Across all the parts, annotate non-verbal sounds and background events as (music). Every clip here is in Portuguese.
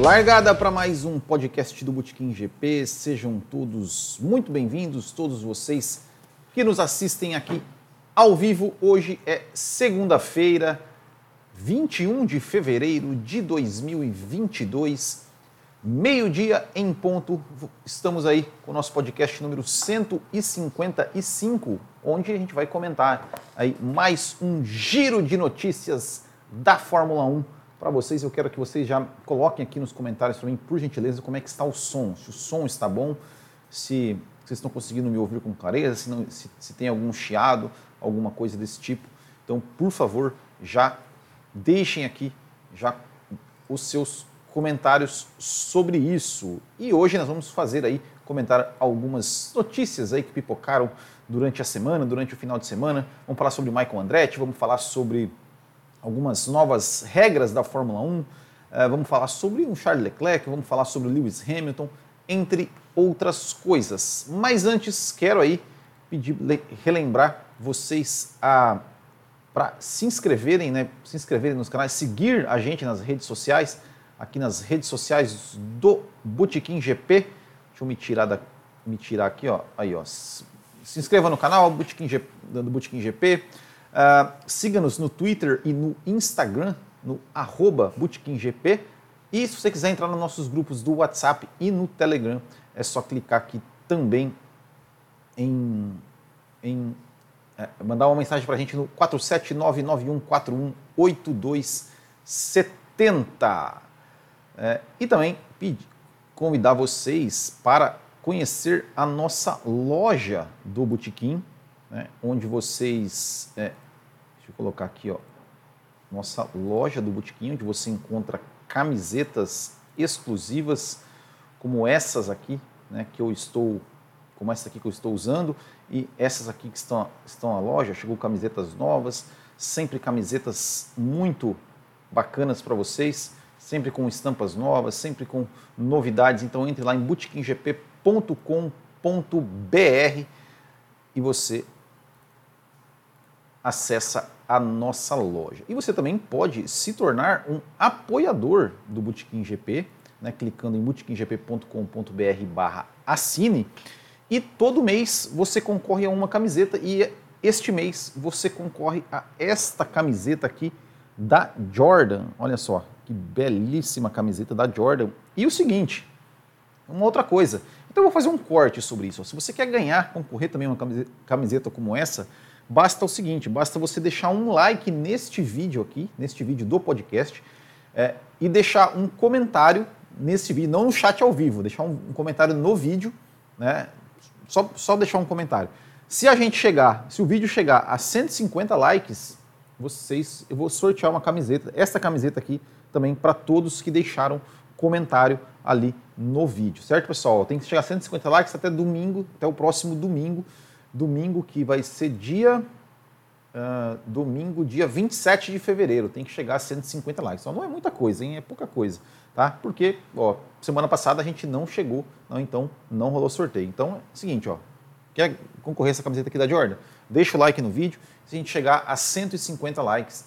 Largada para mais um podcast do Botequim GP. Sejam todos muito bem-vindos, todos vocês que nos assistem aqui ao vivo. Hoje é segunda-feira, 21 de fevereiro de 2022, meio-dia em ponto. Estamos aí com o nosso podcast número 155, onde a gente vai comentar aí mais um giro de notícias da Fórmula 1 para vocês. Eu quero que vocês já coloquem aqui nos comentários para mim, por gentileza, como é que está o som. Se o som está bom, se vocês estão conseguindo me ouvir com clareza, se, não, se, se tem algum chiado, alguma coisa desse tipo. Então, por favor, já deixem aqui já os seus comentários sobre isso. E hoje nós vamos fazer aí, comentar algumas notícias aí que pipocaram durante a semana, durante o final de semana. Vamos falar sobre Michael Andretti, vamos falar sobre algumas novas regras da Fórmula 1, eh, vamos falar sobre o Charles Leclerc, vamos falar sobre o Lewis Hamilton, entre outras coisas. Mas antes, quero aí pedir, relembrar vocês a para se inscreverem, né, se inscreverem nos canais, seguir a gente nas redes sociais, aqui nas redes sociais do Botequim GP. Deixa eu me tirar da, me tirar aqui, ó, aí, ó. Se inscreva no canal Botequim GP, do Botequim GP. Uh, Siga-nos no Twitter e no Instagram, no arroba. E se você quiser entrar nos nossos grupos do WhatsApp e no Telegram, é só clicar aqui também em, em é, mandar uma mensagem para a gente no 47991418270. É, e também convidar vocês para conhecer a nossa loja do Botequim, né, onde vocês. É, deixa eu colocar aqui, ó. Nossa loja do Botequim, onde você encontra camisetas exclusivas, como essas aqui, né, que eu estou. Como essa aqui que eu estou usando, e essas aqui que estão, estão na loja, chegou camisetas novas, sempre camisetas muito bacanas para vocês, sempre com estampas novas, sempre com novidades. Então entre lá em botequimgp.com.br e você acessa a nossa loja. E você também pode se tornar um apoiador do Botequim GP, né, clicando em botequimgp.com.br barra assine, e todo mês você concorre a uma camiseta e este mês você concorre a esta camiseta aqui da Jordan. Olha só, que belíssima camiseta da Jordan. E o seguinte, uma outra coisa. Então eu vou fazer um corte sobre isso. Se você quer ganhar, concorrer também a uma camiseta como essa, basta o seguinte, basta você deixar um like neste vídeo aqui, neste vídeo do podcast, é, e deixar um comentário nesse vídeo, não no chat ao vivo, deixar um, um comentário no vídeo, né? Só, só deixar um comentário. Se a gente chegar, se o vídeo chegar a 150 likes, vocês, eu vou sortear uma camiseta, essa camiseta aqui também para todos que deixaram comentário ali no vídeo, certo pessoal? Tem que chegar a 150 likes até domingo, até o próximo domingo domingo que vai ser dia. Uh, domingo, dia 27 de fevereiro. Tem que chegar a 150 likes. Então não é muita coisa, hein? É pouca coisa, tá? Porque, ó, semana passada a gente não chegou, não, então não rolou sorteio. Então é o seguinte, ó. Quer concorrer essa camiseta aqui da Jordan? Deixa o like no vídeo. Se a gente chegar a 150 likes,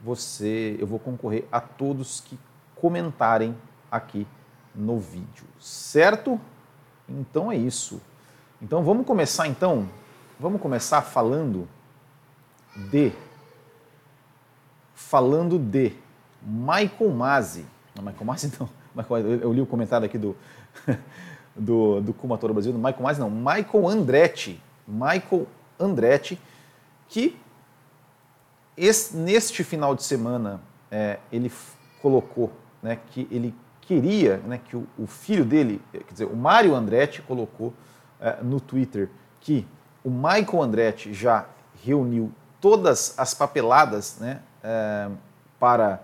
você, eu vou concorrer a todos que comentarem aqui no vídeo, certo? Então é isso. Então vamos começar então Vamos começar falando de falando de Michael Masi. Não, Michael Masi não. (laughs) Michael, eu li o comentário aqui do (laughs) do, do Kumatora Brasil, do Michael Masi não, Michael Andretti. Michael Andretti, que esse, neste final de semana é, ele colocou né, que ele queria né, que o, o, filho dele, quer dizer, o Mário Andretti colocou é, no Twitter que o Michael Andretti já reuniu todas as papeladas né, é, para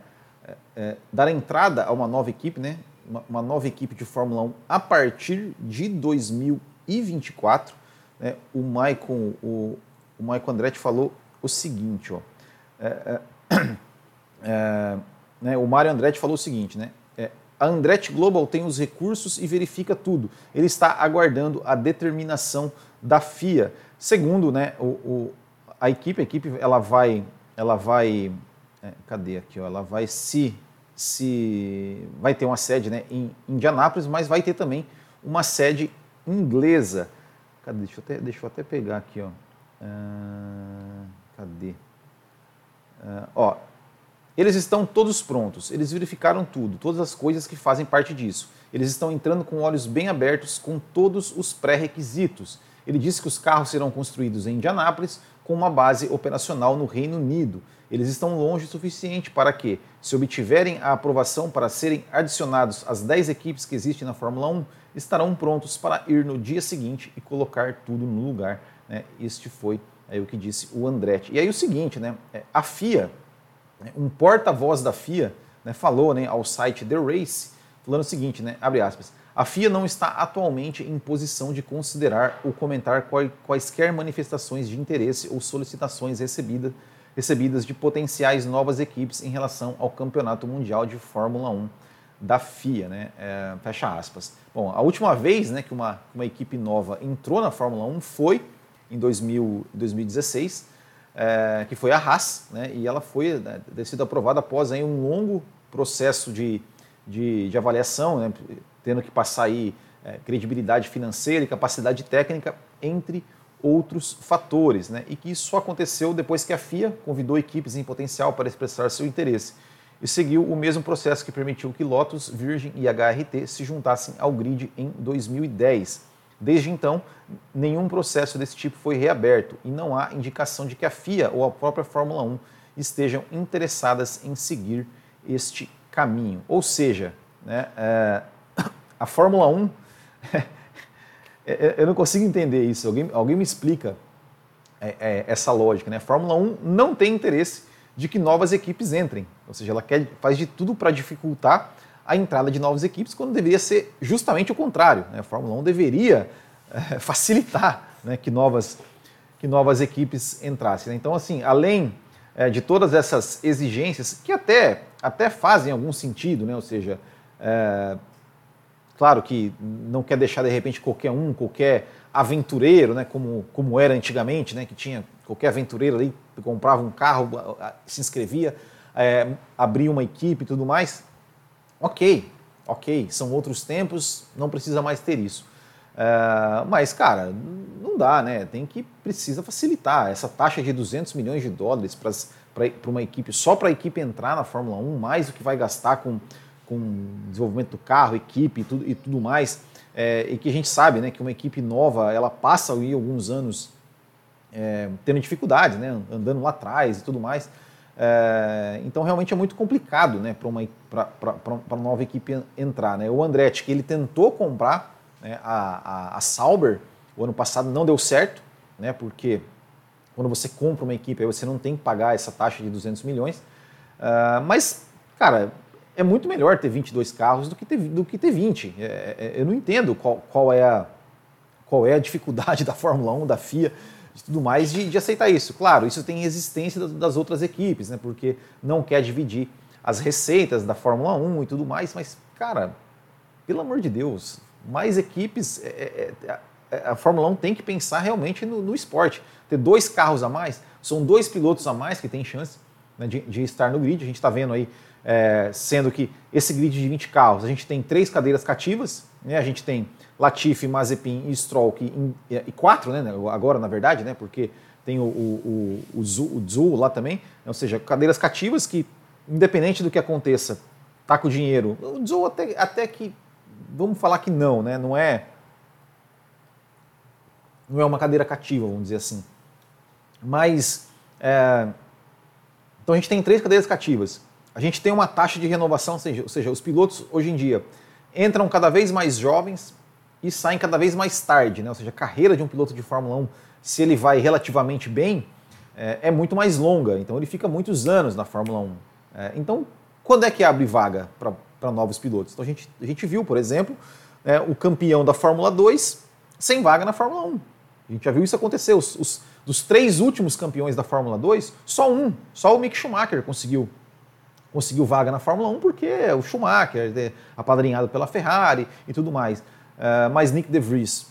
é, dar entrada a uma nova equipe, né, uma, uma, nova equipe de Fórmula 1 a partir de 2024. Né, o, Michael, o, o Michael Andretti falou o seguinte, ó, é, (coughs) né, o Mário Andretti falou o seguinte, né, a Andretti Global tem os recursos e verifica tudo. Ele está aguardando a determinação da FIA. Segundo, né, o, o, a equipe, a equipe ela vai, ela vai, é, cadê aqui? Ó, ela vai se se vai ter uma sede né, em Indianápolis, mas vai ter também uma sede inglesa. Cadê? Deixa eu até, deixa eu até pegar aqui, ó. Uh, cadê? Uh, ó, eles estão todos prontos, eles verificaram tudo, todas as coisas que fazem parte disso. Eles estão entrando com olhos bem abertos com todos os pré-requisitos. Ele disse que os carros serão construídos em Indianápolis com uma base operacional no Reino Unido. Eles estão longe o suficiente para que, se obtiverem a aprovação para serem adicionados às 10 equipes que existem na Fórmula 1, estarão prontos para ir no dia seguinte e colocar tudo no lugar. Né? Este foi aí o que disse o Andretti. E aí o seguinte, né? É, a FIA, né, um porta-voz da FIA, né, falou né, ao site The Race, falando o seguinte, né, abre aspas, a FIA não está atualmente em posição de considerar ou comentar quaisquer manifestações de interesse ou solicitações recebida, recebidas de potenciais novas equipes em relação ao Campeonato Mundial de Fórmula 1 da FIA, né? É, fecha aspas. Bom, a última vez né, que uma, uma equipe nova entrou na Fórmula 1 foi em 2000, 2016, é, que foi a Haas, né, e ela foi né, sido aprovada após aí, um longo processo de, de, de avaliação, né, tendo que passar aí, é, credibilidade financeira e capacidade técnica, entre outros fatores, né, e que isso só aconteceu depois que a FIA convidou equipes em potencial para expressar seu interesse e seguiu o mesmo processo que permitiu que Lotus, Virgin e HRT se juntassem ao grid em 2010. Desde então, nenhum processo desse tipo foi reaberto e não há indicação de que a FIA ou a própria Fórmula 1 estejam interessadas em seguir este caminho. Ou seja, né, é, a Fórmula 1, é, é, eu não consigo entender isso, alguém, alguém me explica é, é, essa lógica. Né? A Fórmula 1 não tem interesse de que novas equipes entrem, ou seja, ela quer, faz de tudo para dificultar a entrada de novas equipes, quando deveria ser justamente o contrário. Né? A Fórmula 1 deveria é, (laughs) facilitar né, que, novas, que novas equipes entrassem. Né? Então, assim, além é, de todas essas exigências, que até, até fazem algum sentido, né? ou seja, é, claro que não quer deixar de repente qualquer um, qualquer aventureiro, né, como, como era antigamente, né, que tinha qualquer aventureiro ali, comprava um carro, se inscrevia, é, abria uma equipe e tudo mais. Ok, ok, são outros tempos, não precisa mais ter isso. Uh, mas, cara, não dá, né? Tem que precisa facilitar. Essa taxa de 200 milhões de dólares para uma equipe, só para a equipe entrar na Fórmula 1, mais do que vai gastar com, com desenvolvimento do carro, equipe e tudo, e tudo mais. É, e que a gente sabe né, que uma equipe nova ela passa aí alguns anos é, tendo dificuldades, né, andando lá atrás e tudo mais. É, então realmente é muito complicado né, para uma, uma nova equipe entrar. Né? O Andretti, que ele tentou comprar né, a, a, a, Sauber, o ano passado não deu certo, né, porque quando você compra uma equipe, aí você não tem que pagar essa taxa de 200 milhões. Uh, mas, cara, é muito melhor ter 22 carros do que ter, do que ter 20. É, é, eu não entendo qual, qual, é a, qual é a dificuldade (laughs) da Fórmula 1, da FIA e tudo mais de, de aceitar isso. Claro, isso tem resistência das, outras equipes, né? Porque não quer dividir as receitas da Fórmula 1 e tudo mais, mas, cara, pelo amor de Deus, mais equipes. É, é, é, é a Fórmula 1 tem que pensar realmente no, no, esporte. Ter dois carros a mais, são dois pilotos a mais que têm chance né, de, de, estar no grid. A gente está vendo aí, é, sendo que esse grid de 20 carros, a gente tem três cadeiras cativas, né, a gente tem Latifi, Mazepin e Stroll, que, e, quatro, né, agora na verdade, né, porque tem o, o, o, o, Zul, lá também, ou seja, cadeiras cativas que, independente do que aconteça, tá com o dinheiro. O Zul até, até que, vamos falar que não, né, não é não é uma cadeira cativa, vamos dizer assim. Mas, é, então a gente tem três cadeiras cativas. A gente tem uma taxa de renovação, ou seja, os pilotos hoje em dia entram cada vez mais jovens, e saem cada vez mais tarde, né? ou seja, a carreira de um piloto de Fórmula 1, se ele vai relativamente bem, é, é muito mais longa, então ele fica muitos anos na Fórmula 1. É, então, quando é que abre vaga para novos pilotos? Então a gente, a gente viu, por exemplo, é, o campeão da Fórmula 2 sem vaga na Fórmula 1. A gente já viu isso acontecer. Os, os, dos três últimos campeões da Fórmula 2, só um, só o Mick Schumacher conseguiu conseguiu vaga na Fórmula 1 porque é o Schumacher, é apadrinhado pela Ferrari e tudo mais. Uh, mas Nick De Vries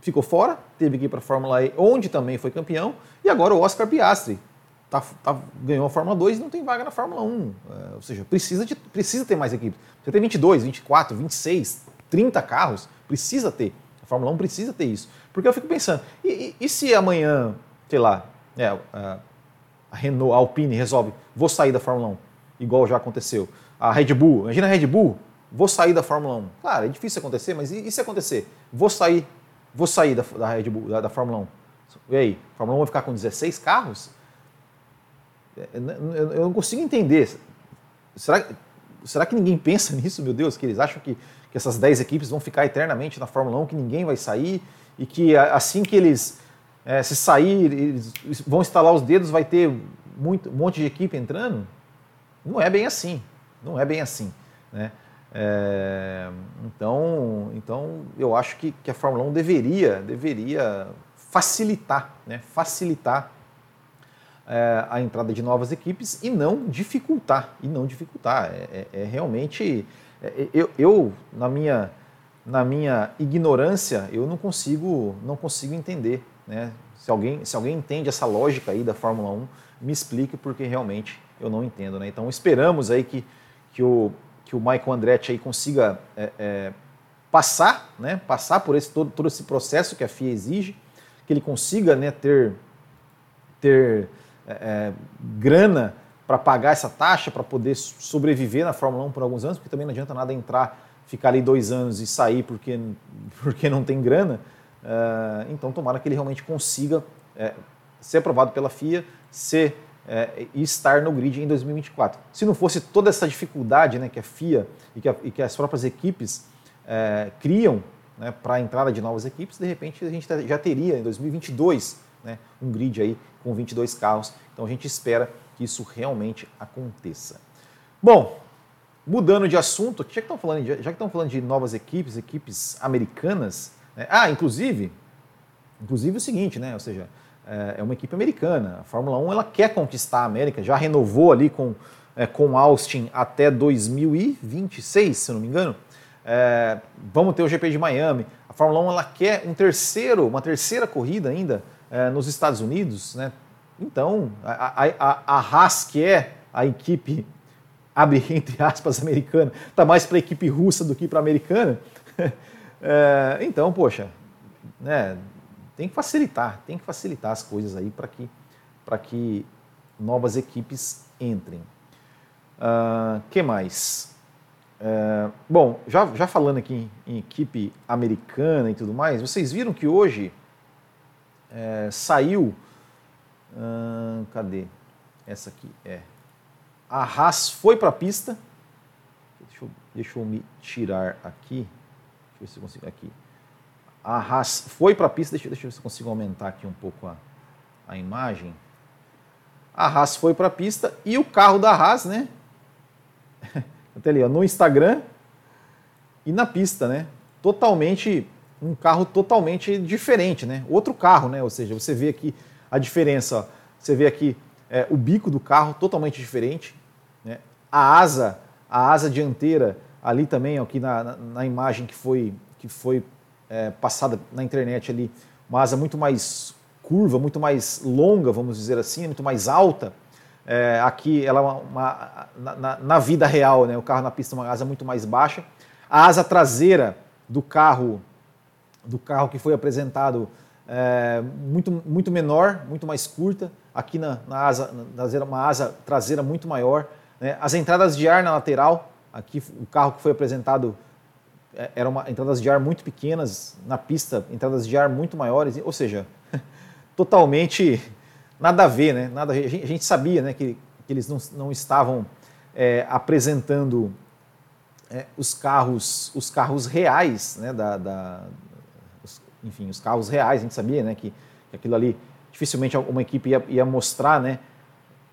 ficou fora, teve que ir para a Fórmula E, onde também foi campeão, e agora o Oscar Piastri tá, tá, ganhou a Fórmula 2 e não tem vaga na Fórmula 1. É, ou seja, precisa, de, precisa ter mais equipes. Você tem 22, 24, 26, 30 carros, precisa ter. A Fórmula 1 precisa ter isso. Porque eu fico pensando, e, e, e se amanhã, sei lá, é, a Renault, a Alpine resolve, vou sair da Fórmula 1, igual já aconteceu. A Red Bull, imagina a Red Bull, vou sair da Fórmula 1. Claro, é difícil acontecer, mas e, e se acontecer? Vou sair, vou sair da, da Red Bull, da, da Fórmula 1. E aí, a Fórmula 1 vai ficar com 16 carros? É, eu não consigo entender. Será, será que ninguém pensa (laughs) nisso, meu Deus? Que eles acham que, que essas 10 equipes vão ficar eternamente na Fórmula 1, que ninguém vai sair e que assim que eles é, se sair, eles vão instalar os dedos, vai ter muito, um monte de equipe entrando? Não é bem assim. Não é bem assim. Né? É, então, então, eu acho que, que a Fórmula 1 deveria, deveria facilitar, né? facilitar é, a entrada de novas equipes e não dificultar, e não dificultar. É, é, é realmente, é, é, eu, eu, na minha na minha ignorância, eu não consigo não consigo entender, né? Se alguém se alguém entende essa lógica aí da Fórmula 1, me explique porque realmente eu não entendo, né? Então esperamos aí que que o que o Michael Andretti aí consiga é, passar, né? Passar por esse todo, todo esse processo que a FIA exige, que ele consiga, né? Ter ter é, é, grana para pagar essa taxa, para poder sobreviver na Fórmula 1 por alguns anos, porque também não adianta nada entrar, ficar ali dois anos e sair porque, (laughs) porque não tem grana. Uh, então, tomara que ele realmente consiga é, ser aprovado pela FIA ser, é, estar no grid em 2024. Se não fosse toda essa dificuldade né, que a FIA e que, a, e que as próprias equipes é, criam né, para a entrada de novas equipes, de repente a gente já teria em 2022 né, um grid aí com 22 carros. Então a gente espera que isso realmente aconteça. Bom, mudando de assunto, já que estão falando de, já que estão falando de novas equipes, equipes americanas, né? ah, inclusive, inclusive o seguinte, né? Ou seja, é, é uma equipe americana. A Fórmula 1 ela quer conquistar a América, já renovou ali com é, com Austin até 2026, se não me engano. É, vamos ter o GP de Miami. A Fórmula 1 ela quer um terceiro, uma terceira corrida ainda é, nos Estados Unidos, né? Então, a, a, a Haas, que é a equipe, abre (laughs) entre aspas, americana, está mais para a equipe russa do que para a americana. (laughs) É, então, poxa, né, tem que facilitar, tem que facilitar as coisas aí para que, que novas equipes entrem. Uh, que mais? Uh, bom, já, já falando aqui em, em equipe americana e tudo mais, vocês viram que hoje é, saiu. Hum, cadê? Essa aqui é. A Haas foi para a pista. Deixa eu, deixa eu me tirar aqui. Deixa eu ver se eu consigo. Aqui. A Haas foi para a pista. Deixa, deixa eu ver se eu consigo aumentar aqui um pouco a, a imagem. A Haas foi para a pista e o carro da Haas, né? (laughs) Até ali, ó, no Instagram e na pista, né? Totalmente um carro totalmente diferente, né? Outro carro, né? Ou seja, você vê aqui a diferença, você vê aqui é, o bico do carro totalmente diferente, né? A asa, a asa dianteira ali também, aqui na, na, na imagem que foi, que foi é, passada na internet ali, uma asa muito mais curva, muito mais longa, vamos dizer assim, muito mais alta. É, aqui ela é uma, uma na, na, vida real, né? O carro na pista é uma asa muito mais baixa. A asa traseira do carro do carro que foi apresentado é, muito, muito menor, muito mais curta, aqui na, na asa, na, uma asa traseira muito maior. Né? As entradas de ar na lateral, aqui o carro que foi apresentado é, eram entradas de ar muito pequenas, na pista entradas de ar muito maiores, ou seja, (laughs) totalmente nada a ver, né? Nada, a gente, a gente sabia né, que, que eles não, não estavam é, apresentando é, os carros os carros reais né, da, da, enfim, os carros reais, a gente sabia né, que, que aquilo ali dificilmente uma equipe ia, ia, mostrar, né,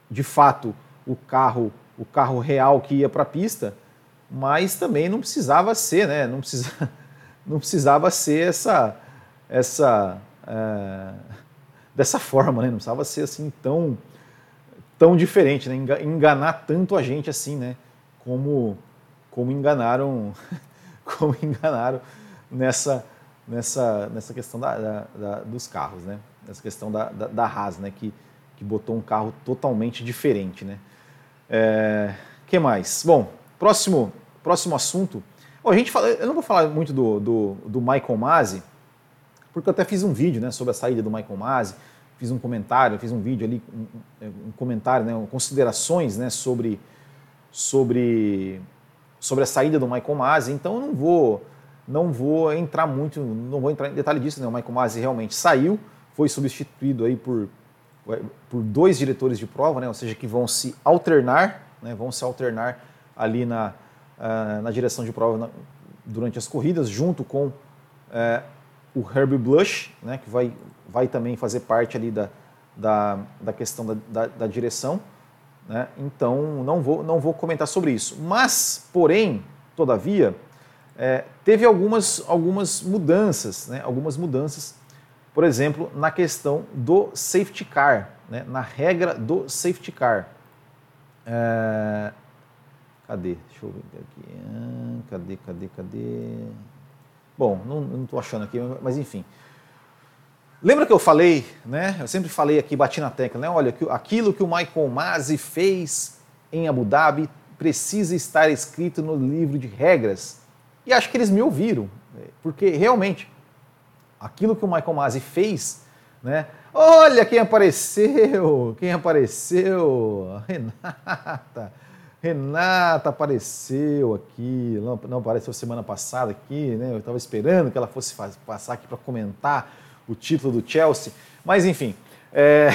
de fato, o carro, o carro real que ia para a pista, mas também não precisava ser, né, não, precisa, (laughs) não precisava ser essa, essa é, dessa forma, né, não precisava ser assim tão, tão diferente, né, enganar tanto a gente assim, né, como, como enganaram, (laughs) como enganaram nessa nessa, nessa questão da, da, da, dos carros, né? Nessa questão da, da, da Haas, né? Que, que botou um carro totalmente diferente, né? É, que mais? Bom, próximo, próximo assunto. A gente fala, eu não vou falar muito do, do, do Michael Masi, porque eu até fiz um vídeo né, sobre a saída do Michael Masi, fiz um comentário, fiz um vídeo ali, um, um comentário, né, considerações né, sobre, sobre, sobre a saída do Michael Masi, então eu não vou, não vou entrar muito, não vou entrar em detalhe disso, né, o Michael Masi realmente saiu, foi substituído aí por, por dois diretores de prova, né, ou seja, que vão se alternar, né, vão se alternar ali na, uh, na direção de prova na, durante as corridas, junto com uh, o Herbie Blush, né, que vai, vai também fazer parte ali da, da, da questão da, da, da direção. Né? Então, não vou, não vou comentar sobre isso. Mas, porém, todavia, é, teve algumas, algumas mudanças, né? algumas mudanças, por exemplo, na questão do safety car, né? na regra do safety car. É... Cadê? Deixa eu ver aqui. Ah, cadê, cadê, cadê? Bom, não estou achando aqui, mas enfim. Lembra que eu falei, né? Eu sempre falei aqui, bati na tecla, né? Olha, aquilo que o Michael Masi fez em Abu Dhabi precisa estar escrito no livro de regras. E acho que eles me ouviram, porque realmente aquilo que o Michael Masi fez, né? Olha quem apareceu, quem apareceu, (laughs) Renata. Renata apareceu aqui, não, não apareceu semana passada aqui, né? Eu estava esperando que ela fosse passar aqui para comentar o título do Chelsea, mas enfim. É,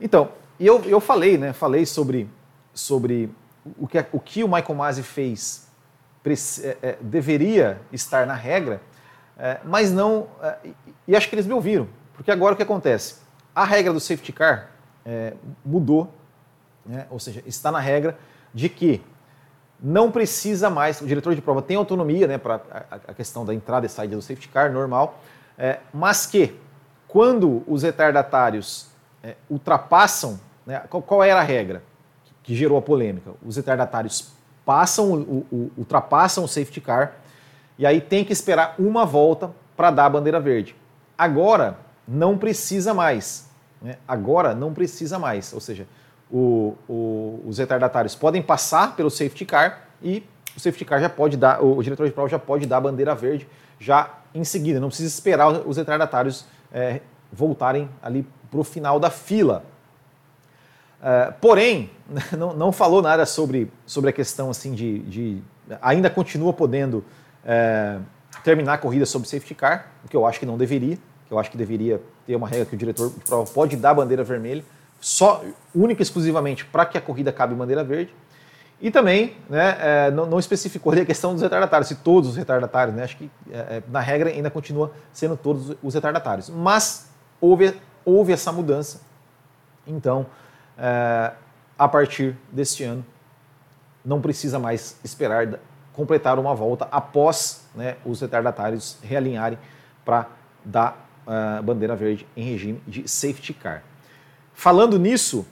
então, eu, eu falei, né? Falei sobre, sobre o, que, o que o Michael Masi fez é, é, deveria estar na regra, é, mas não. É, e acho que eles me ouviram, porque agora o que acontece? A regra do safety car é, mudou, né? ou seja, está na regra de que não precisa mais, o diretor de prova tem autonomia né, para a, questão da entrada e saída do safety car, normal, é, mas que quando os retardatários é, ultrapassam, né, qual, qual, era a regra que, gerou a polêmica? Os retardatários passam, o, o, ultrapassam o safety car e aí tem que esperar uma volta para dar a bandeira verde. Agora não precisa mais. Né? Agora não precisa mais. Ou seja, o, o, os retardatários podem passar pelo safety car e o safety car já pode dar, o, diretor de prova já pode dar a bandeira verde já em seguida, não precisa esperar os retardatários é, voltarem ali para o final da fila. É, porém, (laughs) não, não, falou nada sobre, sobre a questão assim de, de ainda continua podendo é, terminar a corrida sob safety car, o que eu acho que não deveria, que eu acho que deveria ter uma regra que o diretor de prova pode dar a bandeira vermelha, só única e exclusivamente para que a corrida cabe bandeira verde. E também né, é, não, não, especificou a questão dos retardatários, se todos os retardatários, né, acho que é, é, na regra ainda continua sendo todos os retardatários. Mas houve, houve essa mudança, então, é, a partir deste ano, não precisa mais esperar completar uma volta após né, os retardatários realinharem para dar uh, bandeira verde em regime de safety car. Falando nisso,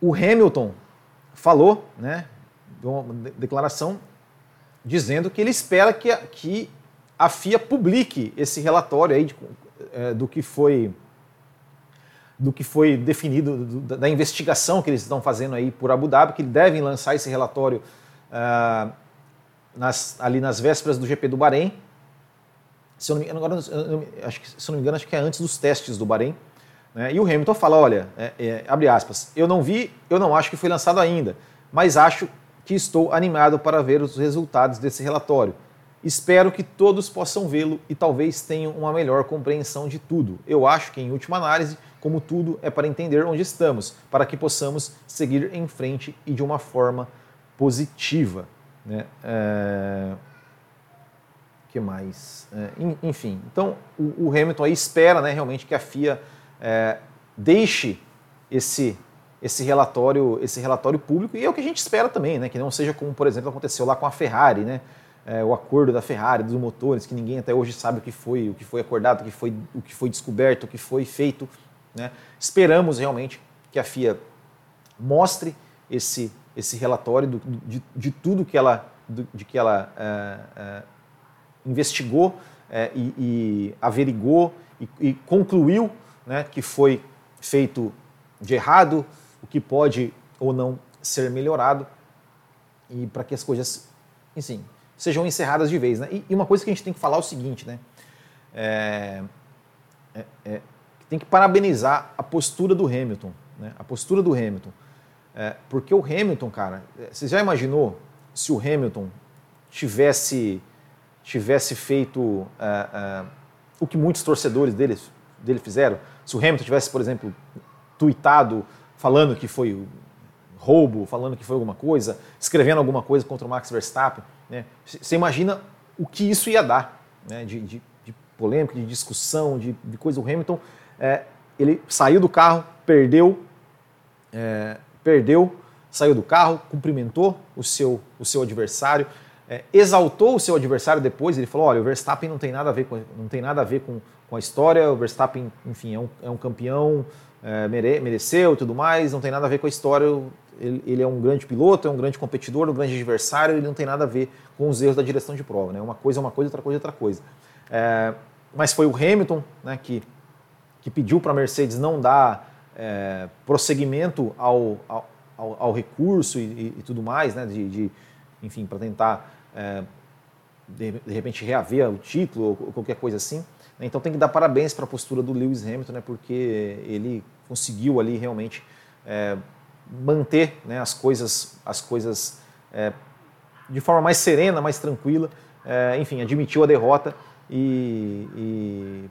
o Hamilton falou, né, uma declaração dizendo que ele espera que a, que a FIA publique esse relatório aí de, é, do que foi do que foi definido do, da investigação que eles estão fazendo aí por Abu Dhabi, que devem lançar esse relatório uh, nas, ali nas vésperas do GP do Bahrein se eu não me engano, agora, acho que, se eu não me engano, acho que é antes dos testes do Bahrein. Né? E o Hamilton fala, olha, é, é, abre aspas, eu não vi, eu não acho que foi lançado ainda, mas acho que estou animado para ver os resultados desse relatório. Espero que todos possam vê-lo e talvez tenham uma melhor compreensão de tudo. Eu acho que, em última análise, como tudo é para entender onde estamos, para que possamos seguir em frente e de uma forma positiva. Né? É que mais? É, enfim, então o, o, Hamilton espera né, realmente que a FIA é, deixe esse, esse, relatório, esse relatório público, e é o que a gente espera também, né, que não seja como, por exemplo, aconteceu lá com a Ferrari, né, é, o acordo da Ferrari, dos motores, que ninguém até hoje sabe o que foi, o que foi acordado, o que foi, o que foi descoberto, o que foi feito. Né. Esperamos realmente que a FIA mostre esse, esse relatório do, de, de tudo que ela, de que ela é, é, investigou é, e, e, averigou e, e concluiu né, que foi feito de errado, o que pode ou não ser melhorado e para que as coisas, enfim, sejam encerradas de vez. Né? E, uma coisa que a gente tem que falar é o seguinte, né? É, é, é, tem que parabenizar a postura do Hamilton, né? A postura do Hamilton. É, porque o Hamilton, cara, você já imaginou se o Hamilton tivesse, tivesse feito é, é, o que muitos torcedores dele, dele fizeram? Se o Hamilton tivesse, por exemplo, tweetado falando que foi roubo, falando que foi alguma coisa, escrevendo alguma coisa contra o Max Verstappen, né? Você imagina o que isso ia dar, né? de, de, de polêmica, de discussão, de, de coisa. O Hamilton, é, ele saiu do carro, perdeu é, perdeu, saiu do carro, cumprimentou o seu, o seu adversário, é, exaltou o seu adversário depois. Ele falou: olha, o Verstappen não tem nada a ver com, não tem nada a ver com, com a história. O Verstappen, enfim, é um, é um campeão, é, mere, mereceu e tudo mais. Não tem nada a ver com a história. Ele, ele, é um grande piloto, é um grande competidor, um grande adversário. Ele não tem nada a ver com os erros da direção de prova. Né? Uma coisa é uma coisa, outra coisa é outra coisa. É, mas foi o Hamilton né, que, que pediu para a Mercedes não dar é, prosseguimento ao, ao, ao, recurso e, e, tudo mais, né, de, de enfim, para tentar é, de, repente reaver o título ou qualquer coisa assim. Né. Então tem que dar parabéns para a postura do Lewis Hamilton, né, porque ele conseguiu ali realmente é, manter né, as coisas, as coisas é, de forma mais serena, mais tranquila. É, enfim, admitiu a derrota e, e,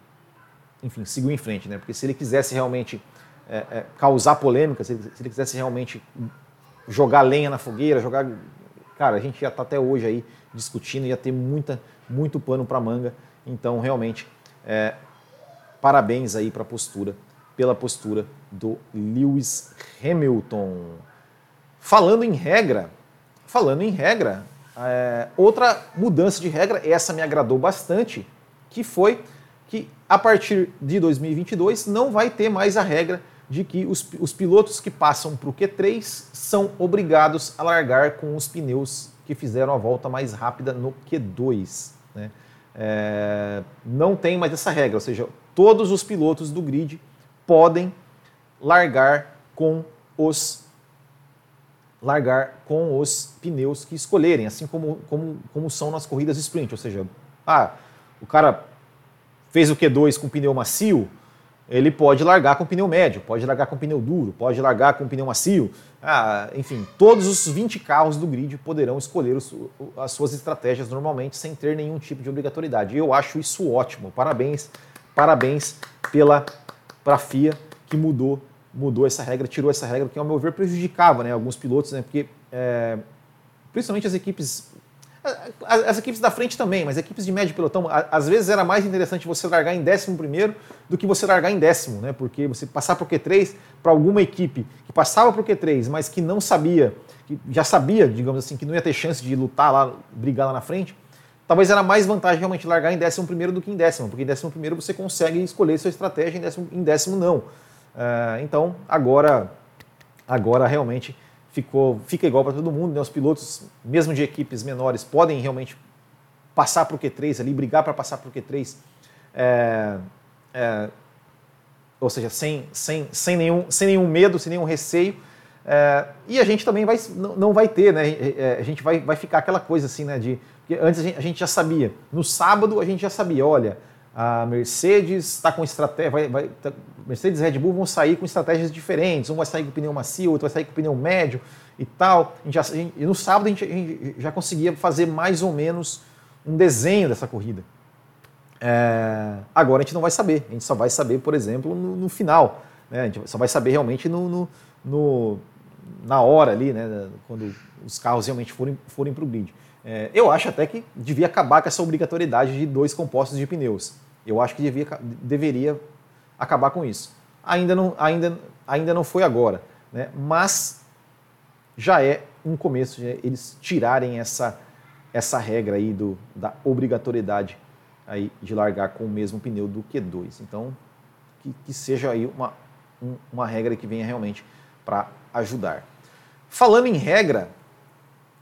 enfim, seguiu em frente, né? Porque se ele quisesse realmente é, é, causar polêmica, se ele, se ele, quisesse realmente jogar lenha na fogueira, jogar. Cara, a gente já está até hoje aí discutindo, ia ter muita, muito pano para manga. Então, realmente, é, parabéns aí para a postura, pela postura do Lewis Hamilton. Falando em regra, falando em regra, é, outra mudança de regra, essa me agradou bastante, que foi que a partir de 2022 não vai ter mais a regra de que os, os pilotos que passam para o Q3 são obrigados a largar com os pneus que fizeram a volta mais rápida no Q2. Né? É, não tem mais essa regra, ou seja, todos os pilotos do grid podem largar com os largar com os pneus que escolherem, assim como, como, como são nas corridas sprint, ou seja, ah, o cara fez o Q2 com pneu macio, ele pode largar com pneu médio, pode largar com pneu duro, pode largar com pneu macio. Ah, enfim, todos os 20 carros do grid poderão escolher os, as suas estratégias normalmente sem ter nenhum tipo de obrigatoriedade. Eu acho isso ótimo. Parabéns, parabéns pela pra FIA que mudou mudou essa regra, tirou essa regra, que ao meu ver prejudicava né, alguns pilotos, né, porque é, principalmente as equipes as equipes da frente também, mas equipes de médio pelotão, às vezes era mais interessante você largar em décimo primeiro do que você largar em décimo, né? Porque você passar para o Q3 para alguma equipe que passava para o Q3, mas que não sabia, que já sabia, digamos assim, que não ia ter chance de lutar lá, brigar lá na frente, talvez era mais vantagem realmente largar em décimo primeiro do que em décimo, porque em décimo primeiro você consegue escolher sua estratégia, em décimo, em décimo não. Uh, então agora, agora realmente ficou, fica igual para todo mundo. Né? Os pilotos, mesmo de equipes menores, podem realmente passar para o Q3 ali, brigar para passar para o Q3. É, é, ou seja, sem, sem, sem, nenhum, sem nenhum medo, sem nenhum receio. É, e a gente também vai, não, não vai ter, né? É, é, a gente vai, vai ficar aquela coisa assim, né? De, porque antes a gente, a gente já sabia. No sábado a gente já sabia, olha, a Mercedes está com estratégia, vai, vai, tá, Mercedes e Red Bull vão sair com estratégias diferentes. Um vai sair com pneu macio, outro vai sair com pneu médio e tal. Já, gente, e no sábado a gente, a gente, já conseguia fazer mais ou menos um desenho dessa corrida. É, agora a gente não vai saber. A gente só vai saber, por exemplo, no, no final. Né? A gente só vai saber realmente no, no, no na hora ali, né? quando os carros realmente forem, forem para o grid. É, eu acho até que devia acabar com essa obrigatoriedade de dois compostos de pneus. Eu acho que devia, deveria acabar com isso. Ainda não, ainda, ainda não foi agora, né? mas já é um começo de eles tirarem essa, essa regra aí do, da obrigatoriedade aí de largar com o mesmo pneu do Q2. Então, que, que seja aí uma, um, uma regra que venha realmente para ajudar. Falando em regra,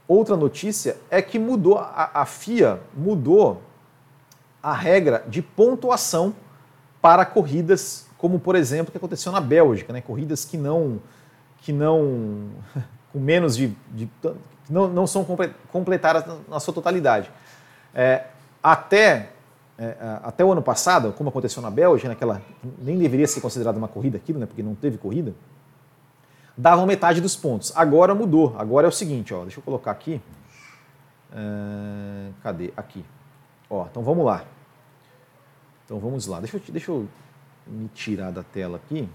outra notícia é que mudou, a, a FIA mudou a regra de pontuação para corridas como por exemplo que aconteceu na Bélgica, né? corridas que não, que não, (laughs) com menos de, de não, não são completadas na sua totalidade. É, até, é, até o ano passado, como aconteceu na Bélgica, naquela nem deveria ser considerada uma corrida aquilo, né? porque não teve corrida, davam metade dos pontos. Agora mudou. Agora é o seguinte, ó, deixa eu colocar aqui. É, cadê? Aqui. Ó, então vamos lá. Então vamos lá. Deixa eu, deixa eu me tirar da tela aqui.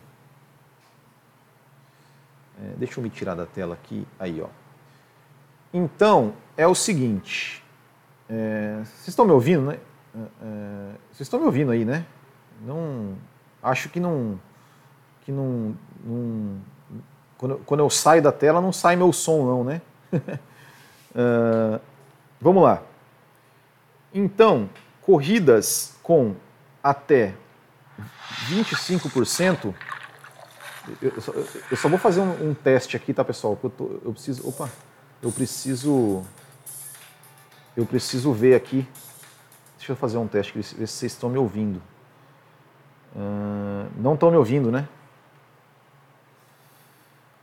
É, deixa eu me tirar da tela aqui. Aí, ó. Então, é o seguinte. É, vocês estão me ouvindo, né? É, é, vocês estão me ouvindo aí, né? Não, acho que não, que não, não quando, quando eu saio da tela não sai meu som não, né? uh, (laughs) vamos lá. Então, corridas com até 25%. Eu só, eu só vou fazer um, um, teste aqui, tá, pessoal? Eu, tô, eu preciso. Opa! Eu preciso. Eu preciso ver aqui. Deixa eu fazer um teste, ver se vocês estão me ouvindo. Uh, não estão me ouvindo, né?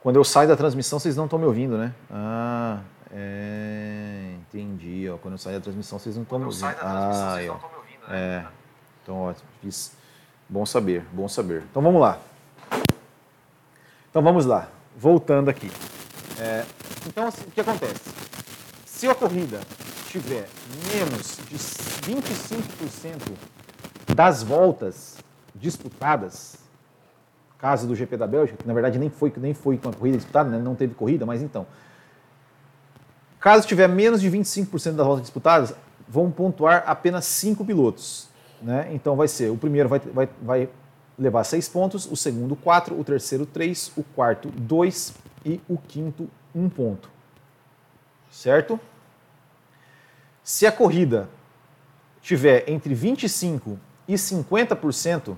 Quando eu saio da transmissão, vocês não estão me ouvindo, né? Ah, é, entendi. Ó. Quando eu saio da transmissão, vocês não estão me ouvindo. Ah, vocês não estão me ouvindo, né? É. Então, ótimo. Fiz. Bom saber, bom saber. Então vamos lá. Então vamos lá. Voltando aqui. É, então, assim, o que acontece? Se a corrida tiver menos de 25% das voltas disputadas, caso do GP da Bélgica, que na verdade nem foi, nem foi uma corrida disputada, né? não teve corrida, mas então. Caso tiver menos de 25% das voltas disputadas, vão pontuar apenas 5 pilotos. Né? Então vai ser, o primeiro vai, vai, vai levar 6 pontos, o segundo 4, o terceiro 3, o quarto 2 e o quinto 1 um ponto. Certo? Se a corrida tiver entre 25% e 50%,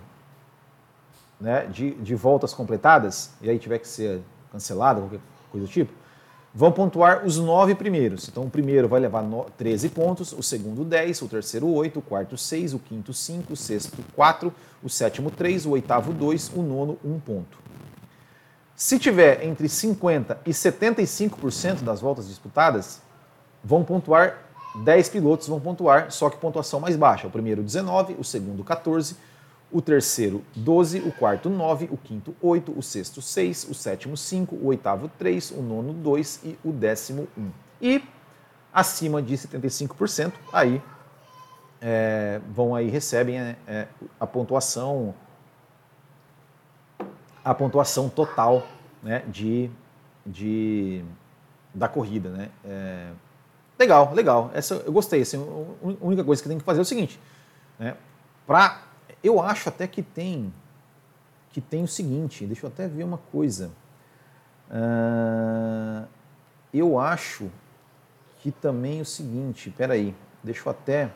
né, de, de voltas completadas, e aí tiver que ser cancelada, qualquer coisa do tipo, vão pontuar os nove primeiros. Então o primeiro vai levar 13 pontos, o segundo 10, o terceiro 8, o quarto 6, o quinto 5, o sexto 4, o sétimo 3, o oitavo 2, o nono 1 ponto. Se tiver entre 50 e 75% das voltas disputadas, vão pontuar 10 pilotos vão pontuar, só que pontuação mais baixa. O primeiro 19, o segundo 14, o terceiro 12, o quarto 9, o quinto 8, o sexto 6, o sétimo 5, o oitavo 3, o nono 2 e o décimo 1. E acima de 75%, aí é, vão aí recebem é, é, a pontuação a pontuação total né, de, de da corrida, né? É, legal, legal. Essa eu gostei. Assim, a única coisa que tem que fazer é o seguinte, né? Para eu acho até que tem que tem o seguinte, deixa eu até ver uma coisa. Uh, eu acho que também o seguinte, peraí, deixa eu até,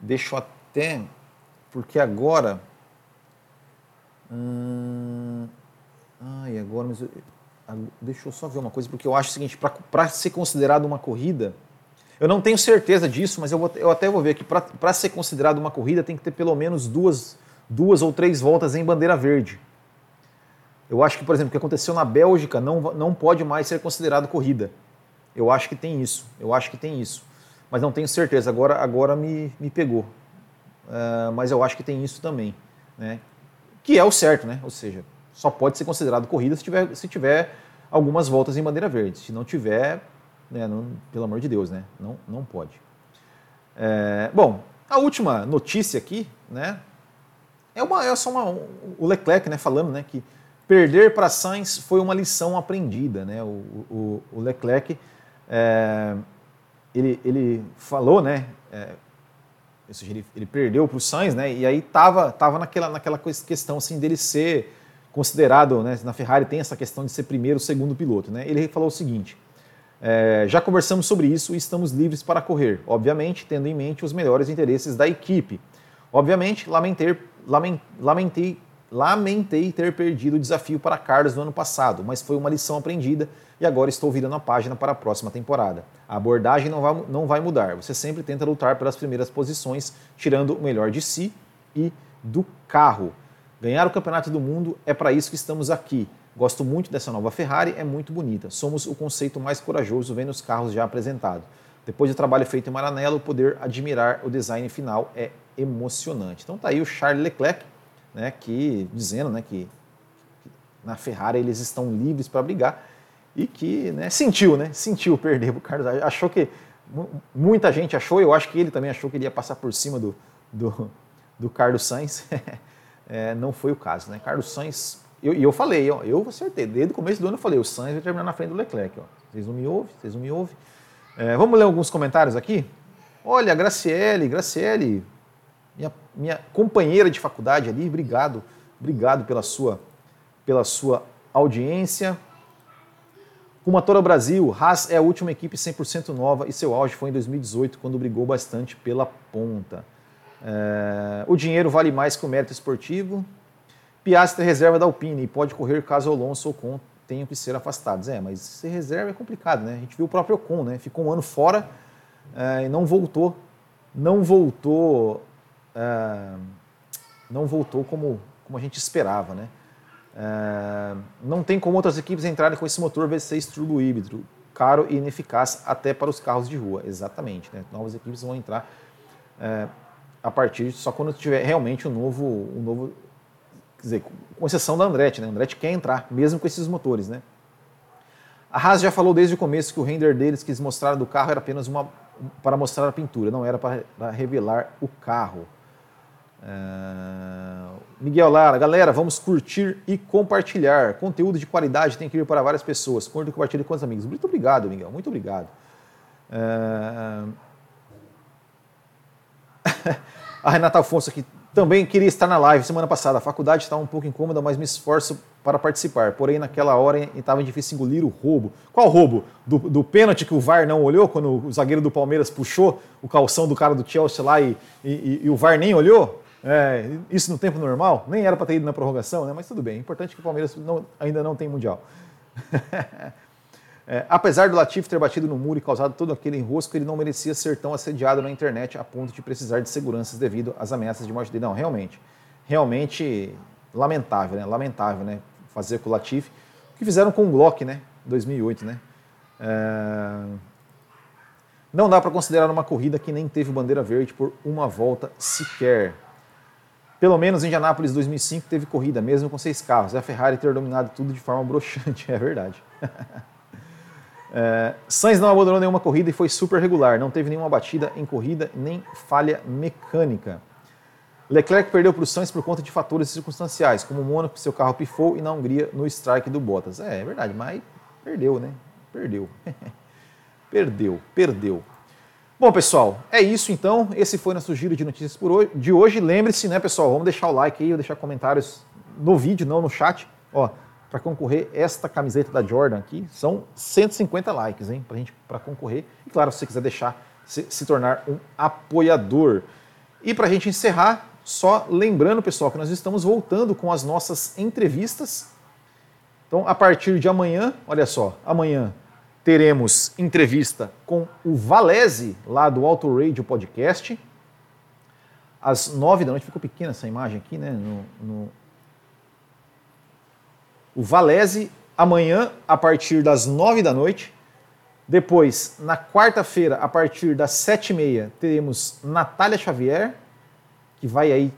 deixa eu até, porque agora, uh, ai, agora, mas eu, deixa eu só ver uma coisa, porque eu acho o seguinte, para ser considerado uma corrida, eu não tenho certeza disso, mas eu, vou, eu até vou ver aqui. Para ser considerado uma corrida, tem que ter pelo menos duas, duas ou três voltas em bandeira verde. Eu acho que, por exemplo, o que aconteceu na Bélgica não, não pode mais ser considerado corrida. Eu acho que tem isso. Eu acho que tem isso. Mas não tenho certeza. Agora, agora me, me pegou. Uh, mas eu acho que tem isso também. Né? Que é o certo, né? Ou seja, só pode ser considerado corrida se tiver, se tiver algumas voltas em bandeira verde. Se não tiver, né? Não, pelo amor de Deus, né? Não, não pode. É, bom, a última notícia aqui, né? É, uma, é só uma, o Leclerc, né? Falando, né? Que perder para Sainz foi uma lição aprendida, né? O, o, o Leclerc, é, ele, ele falou, né? É, ou seja, ele, ele perdeu para o Sainz, né? E aí tava, tava naquela, naquela questão assim dele ser considerado, né? Na Ferrari tem essa questão de ser primeiro, segundo piloto, né? Ele falou o seguinte: é, já conversamos sobre isso e estamos livres para correr, obviamente tendo em mente os melhores interesses da equipe. Obviamente, lamentei, lamentei, lamentei ter perdido o desafio para Carlos no ano passado, mas foi uma lição aprendida e agora estou virando a página para a próxima temporada. A abordagem não vai, não vai mudar, você sempre tenta lutar pelas primeiras posições, tirando o melhor de si e do carro. Ganhar o campeonato do mundo é para isso que estamos aqui. Gosto muito dessa nova Ferrari, é muito bonita. Somos o conceito mais corajoso vendo os carros já apresentados. Depois do trabalho feito em Maranello, poder admirar o design final é emocionante. Então tá aí o Charles Leclerc, né, que dizendo, né, que, na Ferrari eles estão livres para brigar e que, né, sentiu, né, sentiu (laughs) perder o Carlos. Achou que muita gente achou, eu acho que ele também achou que ele ia passar por cima do, do, do Carlos Sainz. (laughs) é, não foi o caso, né? Carlos Sainz, e eu, eu, falei, ó, eu acertei, desde o começo do ano eu falei, o Sainz vai terminar na frente do Leclerc, ó. Vocês não me ouvem, vocês não me ouvem. É, vamos ler alguns comentários aqui? Olha, Graciele, Graciele, minha, minha companheira de faculdade ali, obrigado, obrigado pela sua, pela sua audiência. Kumatora Brasil, Haas é a última equipe 100% nova e seu auge foi em 2018, quando brigou bastante pela ponta. É, o dinheiro vale mais que o mérito esportivo. Piastri é reserva da Alpine e pode correr caso Alonso ou Ocon tenham que ser afastados. É, mas ser reserva é complicado, né? A gente viu o próprio Ocon, né? Ficou um ano fora é, e não voltou, não voltou, é, não voltou como, como a gente esperava, né? É, não tem como outras equipes entrarem com esse motor V6 turbo híbrido, caro e ineficaz até para os carros de rua. Exatamente, né? Novas equipes vão entrar a partir só quando tiver realmente um novo, um novo, dizer, com exceção da Andretti, né? A Andretti quer entrar, mesmo com esses motores, né? A Haas já falou desde o começo que o render deles que eles mostraram do carro era apenas uma para mostrar a pintura, não era para revelar o carro. Uh, Miguel Lara, galera, vamos curtir e compartilhar. Conteúdo de qualidade tem que ir para várias pessoas. Curta e compartilhe com os amigos. Muito obrigado, Miguel. Muito obrigado. Uh... (laughs) a Renata Afonso aqui também queria estar na live semana passada. A faculdade está um pouco incômoda, mas me esforço para participar. Porém, naquela hora estava difícil engolir o roubo. Qual roubo? Do, do pênalti que o VAR não olhou quando o zagueiro do Palmeiras puxou o calção do cara do Chelsea lá e, e, e o VAR nem olhou? É, isso no tempo normal, nem era para ter ido na prorrogação, né? mas tudo bem. O importante é que o Palmeiras não, ainda não tem Mundial. (laughs) é, apesar do Latif ter batido no muro e causado todo aquele enrosco, ele não merecia ser tão assediado na internet a ponto de precisar de seguranças devido às ameaças de morte dele. Não, realmente, realmente lamentável, né? Lamentável, né? Fazer com o Latif. O que fizeram com o Glock, né? 2008, né? É... Não dá para considerar uma corrida que nem teve bandeira verde por uma volta sequer. Pelo menos em Indianápolis 2005 teve corrida, mesmo com seis carros. A Ferrari ter dominado tudo de forma broxante, (laughs) é verdade. (laughs) é, Sainz não abandonou nenhuma corrida e foi super regular. Não teve nenhuma batida em corrida, nem falha mecânica. Leclerc perdeu para o Sainz por conta de fatores circunstanciais, como o Mônaco, seu carro pifou, e na Hungria, no strike do Bottas. É, é verdade, mas perdeu, né? Perdeu. (laughs) perdeu, perdeu. Bom, pessoal, é isso então. Esse foi nosso giro de notícias por hoje, de hoje. Lembre-se, né, pessoal, vamos deixar o like aí, deixar comentários no vídeo, não no chat. Ó, para concorrer esta camiseta da Jordan aqui, são 150 likes, hein, pra gente para concorrer. E claro, se você quiser deixar se, se tornar um apoiador. E para a gente encerrar, só lembrando, pessoal, que nós estamos voltando com as nossas entrevistas. Então, a partir de amanhã, olha só, amanhã teremos entrevista com o Valese, lá do Auto Radio Podcast. Às nove da noite, ficou pequena essa imagem aqui, né? No, no... O Valese, amanhã, a partir das nove da noite. Depois, na quarta-feira, a partir das sete e meia, teremos Natália Xavier, que vai aí,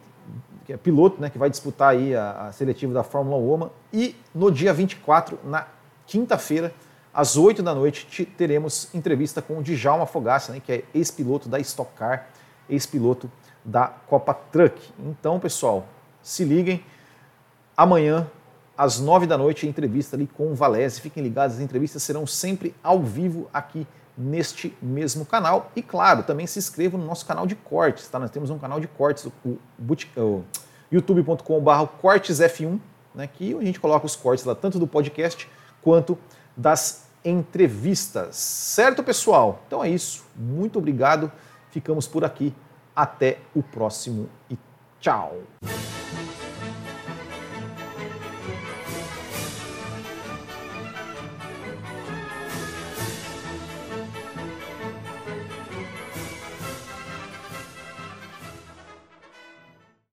que é piloto, né? Que vai disputar aí a, a seletiva da Fórmula 1. E no dia 24, na quinta-feira, às 8 da noite teremos entrevista com o Djalma Fogassi, né, que é ex-piloto da Stock Car, ex-piloto da Copa Truck. Então, pessoal, se liguem. Amanhã, às 9 da noite, entrevista ali com o Valese. Fiquem ligados, as entrevistas serão sempre ao vivo aqui neste mesmo canal. E claro, também se inscrevam no nosso canal de cortes, tá? Nós temos um canal de cortes, o, o youtube.com.br cortesf1, né, que a gente coloca os cortes lá, tanto do podcast quanto das entrevistas. Certo, pessoal? Então é isso. Muito obrigado. Ficamos por aqui. Até o próximo e tchau.